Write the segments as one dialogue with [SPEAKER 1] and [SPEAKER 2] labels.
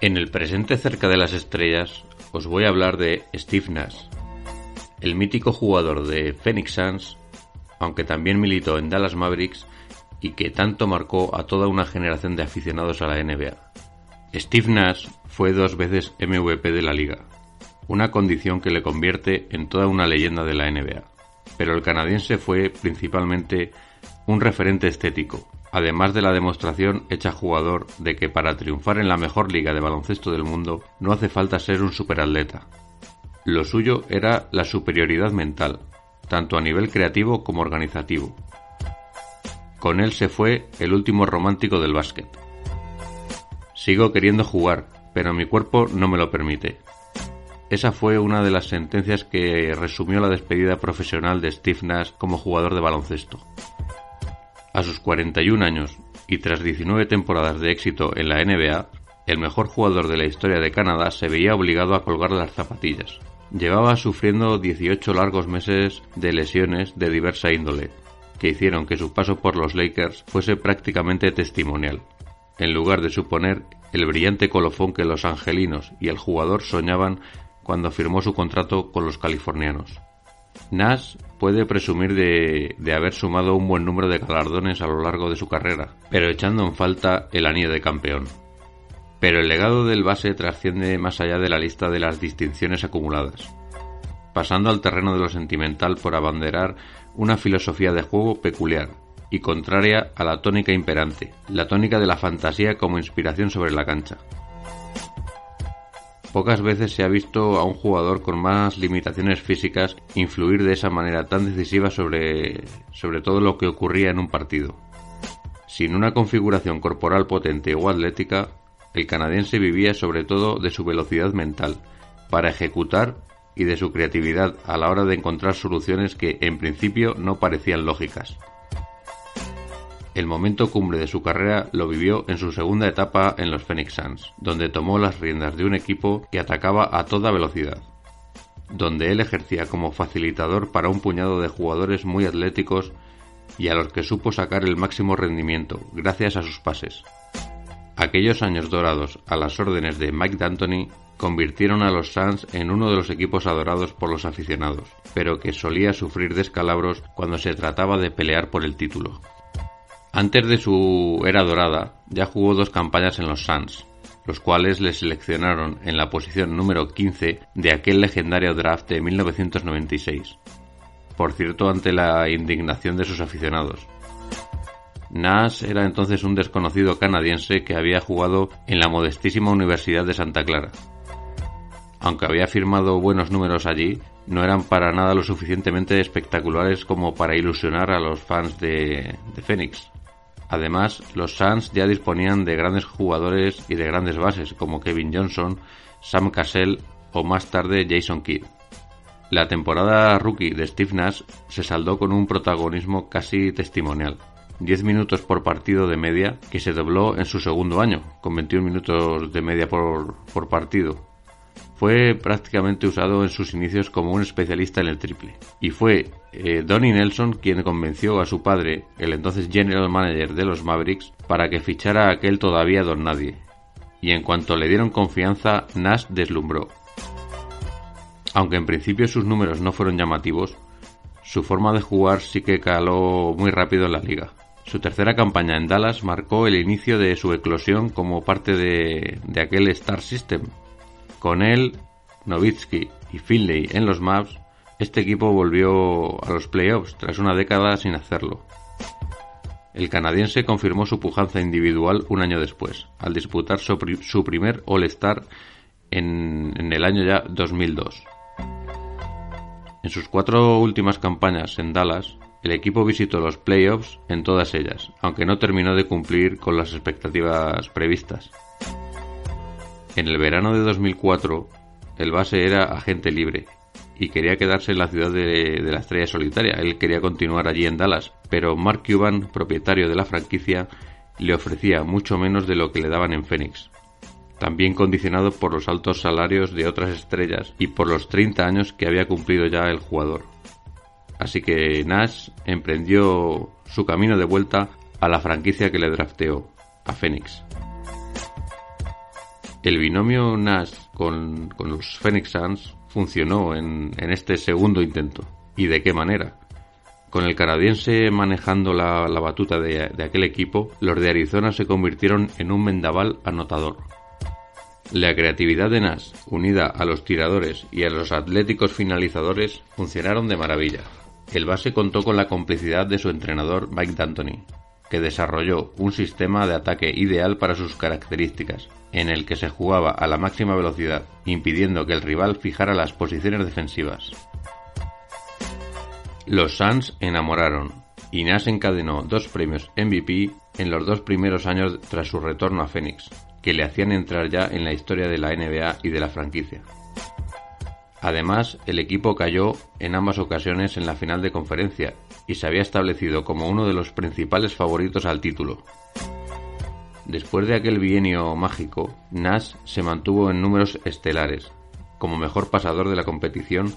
[SPEAKER 1] En el presente cerca de las estrellas os voy a hablar de Steve Nash, el mítico jugador de Phoenix Suns, aunque también militó en Dallas Mavericks y que tanto marcó a toda una generación de aficionados a la NBA. Steve Nash fue dos veces MVP de la liga, una condición que le convierte en toda una leyenda de la NBA. Pero el canadiense fue principalmente un referente estético, además de la demostración hecha jugador de que para triunfar en la mejor liga de baloncesto del mundo no hace falta ser un superatleta. Lo suyo era la superioridad mental, tanto a nivel creativo como organizativo. Con él se fue el último romántico del básquet. Sigo queriendo jugar, pero mi cuerpo no me lo permite. Esa fue una de las sentencias que resumió la despedida profesional de Steve Nash como jugador de baloncesto. A sus 41 años y tras 19 temporadas de éxito en la NBA, el mejor jugador de la historia de Canadá se veía obligado a colgar las zapatillas. Llevaba sufriendo 18 largos meses de lesiones de diversa índole, que hicieron que su paso por los Lakers fuese prácticamente testimonial, en lugar de suponer el brillante colofón que los angelinos y el jugador soñaban cuando firmó su contrato con los californianos. Nash puede presumir de, haber sumado un buen número de galardones a lo largo de su carrera, pero echando en falta el anillo de campeón. Pero el legado del base trasciende más allá de la lista de las distinciones acumuladas, pasando al terreno de lo sentimental por abanderar una filosofía de juego peculiar y contraria a la tónica imperante, la tónica de la fantasía como inspiración sobre la cancha. Pocas veces se ha visto a un jugador con más limitaciones físicas influir de esa manera tan decisiva sobre, sobre todo lo que ocurría en un partido. Sin una configuración corporal potente o atlética, el canadiense vivía sobre todo de su velocidad mental, para ejecutar y de su creatividad a la hora de encontrar soluciones que en principio no parecían lógicas. El momento cumbre de su carrera lo vivió en su segunda etapa en los Phoenix Suns, donde tomó las riendas de un equipo que atacaba a toda velocidad, donde él ejercía como facilitador para un puñado de jugadores muy atléticos y a los que supo sacar el máximo rendimiento gracias a sus pases. Aquellos años dorados a las órdenes de Mike D'Antoni convirtieron a los Suns en uno de los equipos adorados por los aficionados, pero que solía sufrir descalabros cuando se trataba de pelear por el título. Antes de su era dorada, ya jugó dos campañas en los Suns, los cuales le seleccionaron en la posición número 15 de aquel legendario draft de 1996. Por cierto, ante la indignación de sus aficionados. Nash era entonces un desconocido canadiense que había jugado en la modestísima Universidad de Santa Clara. Aunque había firmado buenos números allí, no eran para nada lo suficientemente espectaculares como para ilusionar a los fans de, de Phoenix. Además, los Suns ya disponían de grandes jugadores y de grandes bases como Kevin Johnson, Sam Cassell o más tarde Jason Kidd. La temporada rookie de Steve Nash se saldó con un protagonismo casi testimonial. 10 minutos por partido de media, que se dobló en su segundo año, con 21 minutos de media por, por partido. Fue prácticamente usado en sus inicios como un especialista en el triple. Y fue eh, Donnie Nelson quien convenció a su padre, el entonces general manager de los Mavericks, para que fichara a aquel todavía don nadie. Y en cuanto le dieron confianza, Nash deslumbró. Aunque en principio sus números no fueron llamativos, su forma de jugar sí que caló muy rápido en la liga. Su tercera campaña en Dallas marcó el inicio de su eclosión como parte de, aquel Star System. Con él, Nowitzki y Finley en los Maps, este equipo volvió a los playoffs tras una década sin hacerlo. El canadiense confirmó su pujanza individual un año después, al disputar su, primer All-Star en, en el año ya 2002. En sus cuatro últimas campañas en Dallas, el equipo visitó los playoffs en todas ellas, aunque no terminó de cumplir con las expectativas previstas. En el verano de 2004, el base era agente libre y quería quedarse en la ciudad de, la estrella solitaria. Él quería continuar allí en Dallas, pero Mark Cuban, propietario de la franquicia, le ofrecía mucho menos de lo que le daban en Phoenix. También condicionado por los altos salarios de otras estrellas y por los 30 años que había cumplido ya el jugador. Así que Nash emprendió su camino de vuelta a la franquicia que le drafteó, a Phoenix. El binomio Nash con, los Phoenix Suns funcionó en, este segundo intento. ¿Y de qué manera? Con el canadiense manejando la, batuta de, de, aquel equipo, los de Arizona se convirtieron en un mendaval anotador. La creatividad de Nash, unida a los tiradores y a los atléticos finalizadores, funcionaron de maravilla. El base contó con la complicidad de su entrenador Mike D'Antoni, que desarrolló un sistema de ataque ideal para sus características, en el que se jugaba a la máxima velocidad, impidiendo que el rival fijara las posiciones defensivas. Los Suns enamoraron, y Nash encadenó dos premios MVP en los dos primeros años tras su retorno a Phoenix, que le hacían entrar ya en la historia de la NBA y de la franquicia. Además, el equipo cayó en ambas ocasiones en la final de conferencia y se había establecido como uno de los principales favoritos al título. Después de aquel bienio mágico, Nash se mantuvo en números estelares, como mejor pasador de la competición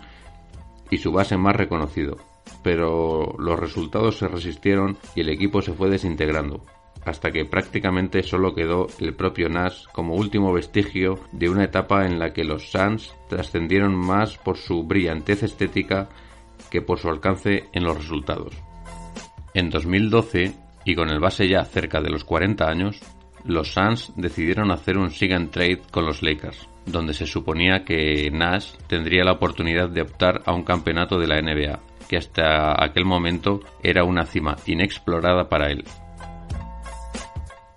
[SPEAKER 1] y su base más reconocido, pero los resultados se resistieron y el equipo se fue desintegrando, hasta que prácticamente solo quedó el propio Nash como último vestigio de una etapa en la que los Suns trascendieron más por su brillantez estética que por su alcance en los resultados. En 2012, y con el base ya cerca de los 40 años, los Suns decidieron hacer un sig and trade con los Lakers, donde se suponía que Nash tendría la oportunidad de optar a un campeonato de la NBA, que hasta aquel momento era una cima inexplorada para él.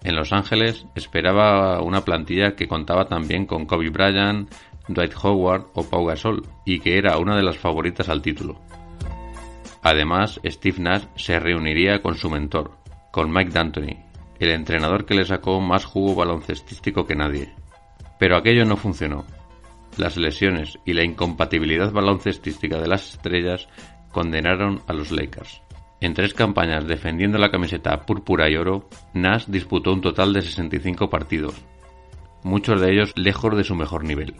[SPEAKER 1] En Los Ángeles esperaba una plantilla que contaba también con Kobe Bryant, Dwight Howard o Pau Gasol y que era una de las favoritas al título. Además, Steve Nash se reuniría con su mentor, con Mike D'Antoni, el entrenador que le sacó más jugo baloncestístico que nadie. Pero aquello no funcionó. Las lesiones y la incompatibilidad baloncestística de las estrellas condenaron a los Lakers. En tres campañas defendiendo la camiseta púrpura y oro, Nash disputó un total de 65 partidos, muchos de ellos lejos de su mejor nivel.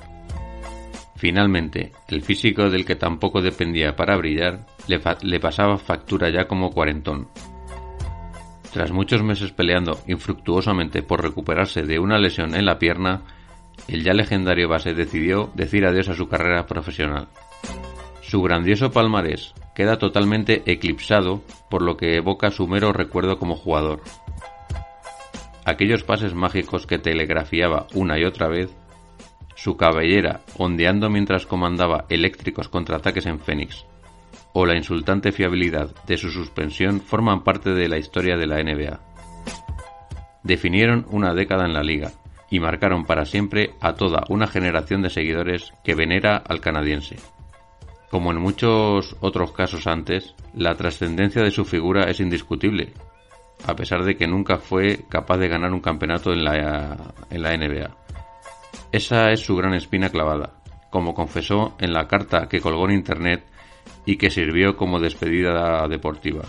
[SPEAKER 1] Finalmente, el físico del que tampoco dependía para brillar le, pasaba factura ya como cuarentón. Tras muchos meses peleando infructuosamente por recuperarse de una lesión en la pierna, el ya legendario base decidió decir adiós a su carrera profesional. Su grandioso palmarés queda totalmente eclipsado por lo que evoca su mero recuerdo como jugador. Aquellos pases mágicos que telegrafiaba una y otra vez, su cabellera ondeando mientras comandaba eléctricos contraataques en Phoenix, o la insultante fiabilidad de su suspensión forman parte de la historia de la NBA. Definieron una década en la liga y marcaron para siempre a toda una generación de seguidores que venera al canadiense. Como en muchos otros casos antes, la trascendencia de su figura es indiscutible, a pesar de que nunca fue capaz de ganar un campeonato en la, en la NBA. Esa es su gran espina clavada, como confesó en la carta que colgó en Internet y que sirvió como despedida deportiva.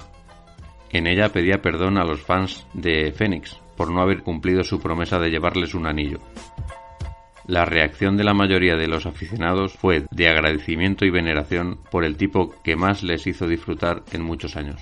[SPEAKER 1] En ella pedía perdón a los fans de Phoenix por no haber cumplido su promesa de llevarles un anillo. La reacción de la mayoría de los aficionados fue de agradecimiento y veneración por el tipo que más les hizo disfrutar en muchos años.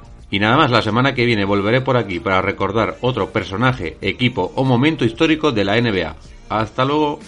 [SPEAKER 1] Y nada más, la semana que viene volveré por aquí para recordar otro personaje, equipo o momento histórico de la NBA. Hasta luego.